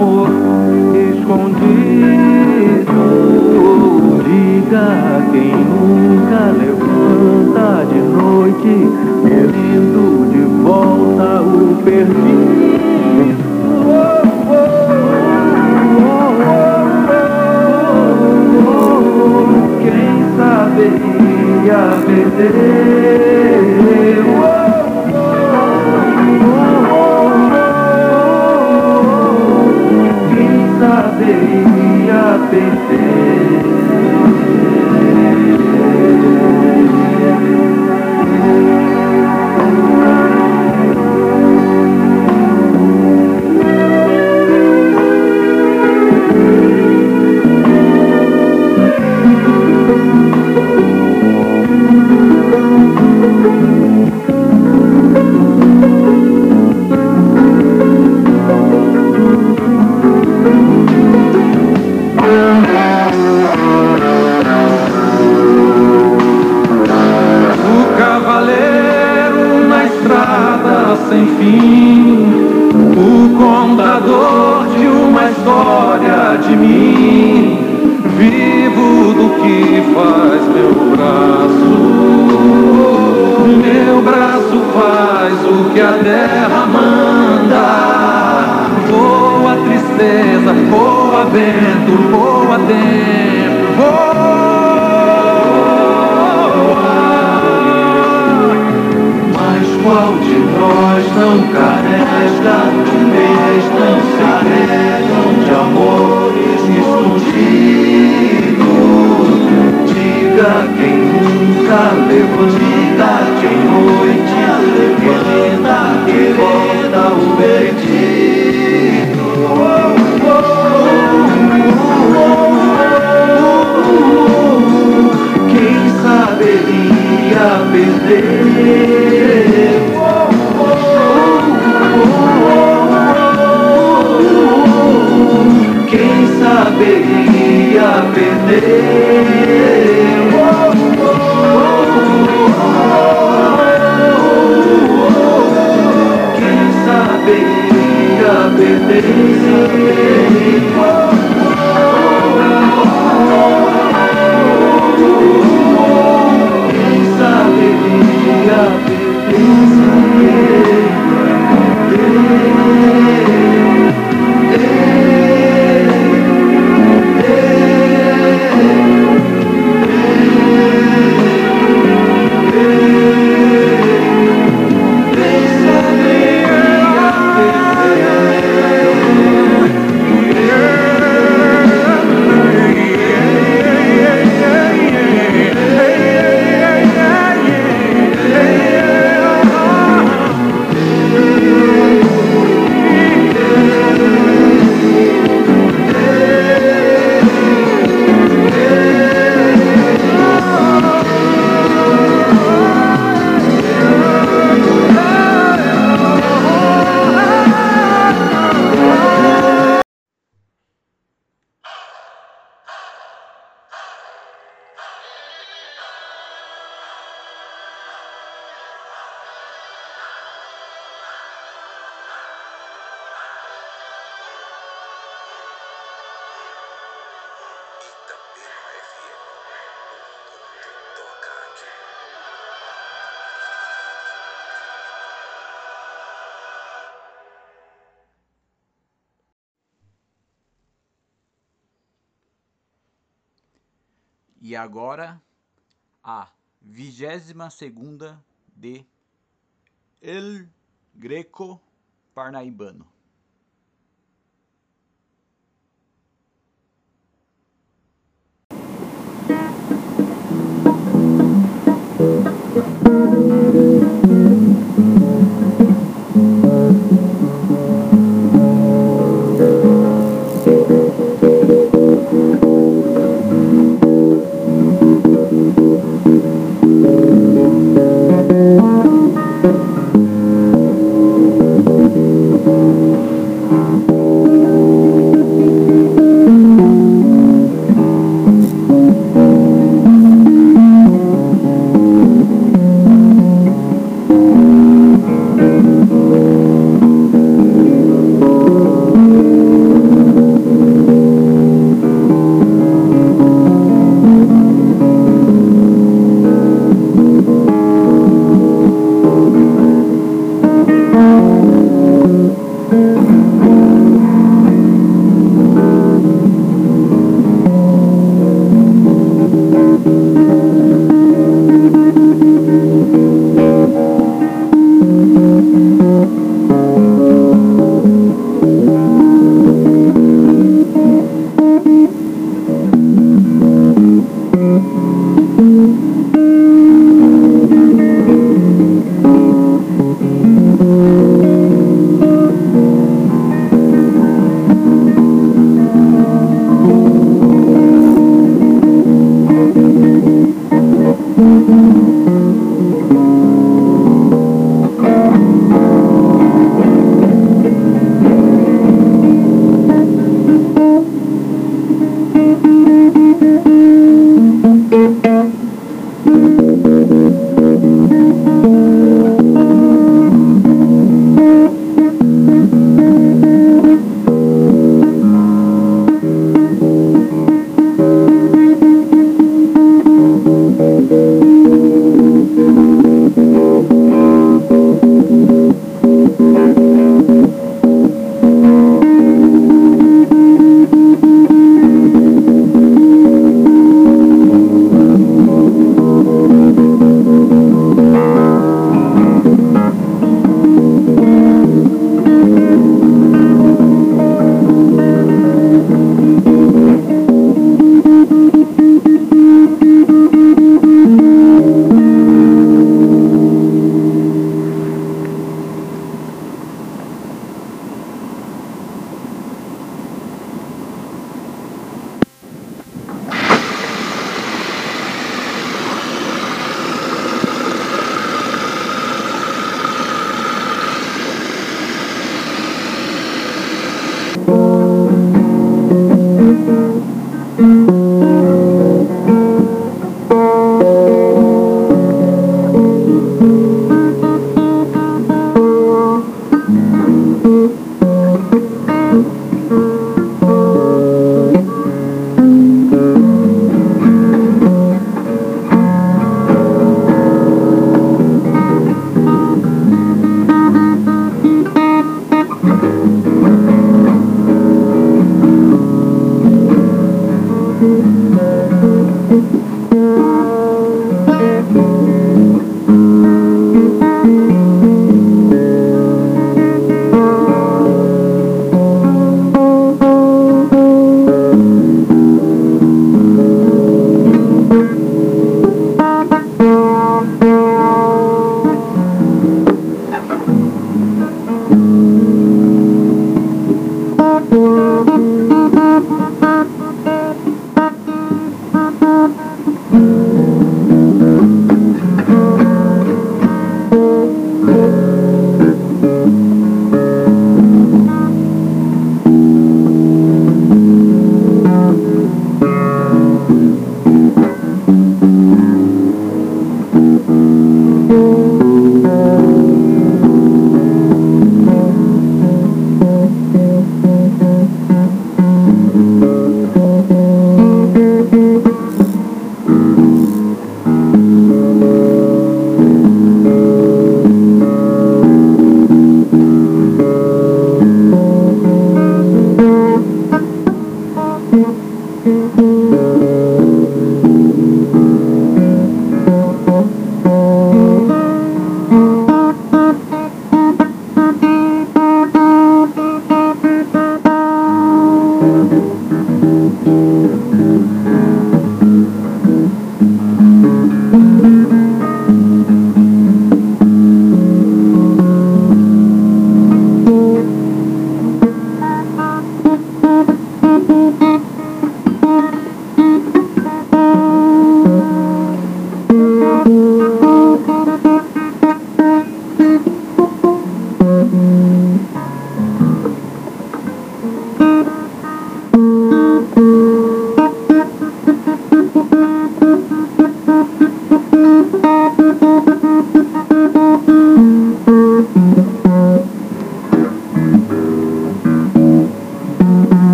amor escondido. Deus. E agora a vigésima segunda de El Greco Parnaibano.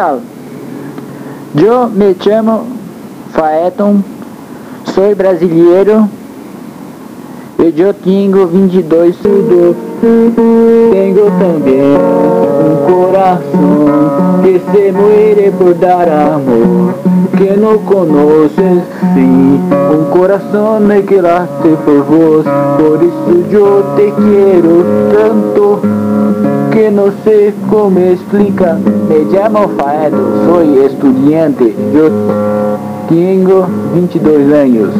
tal? Eu me chamo Faeton, sou brasileiro e eu tenho 22 tudo. Tenho também um coração que se muere por dar amor, que não conheces sim, um coração que late por vos, por isso eu te quero tanto que não sei como explicar. Me chamo Faedo, sou estudante, eu tenho 22 anos.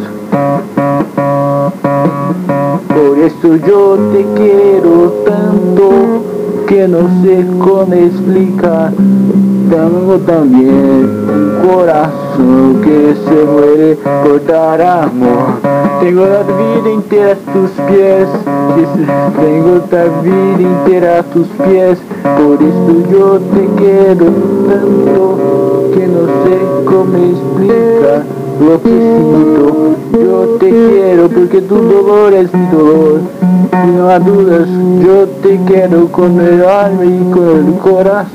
Por isso eu te quero tanto que não sei como explicar. Tenho também um coração que se muere por dar amor. Tenho a vida inteira a tus pies, tenho a vida inteira a tus pies. Por isso eu te quero tanto que não sei como explicar lo que sinto. Eu te quero porque tu dolor é mi dolor. E não há dúvidas, eu te quero com el alma e com el coração.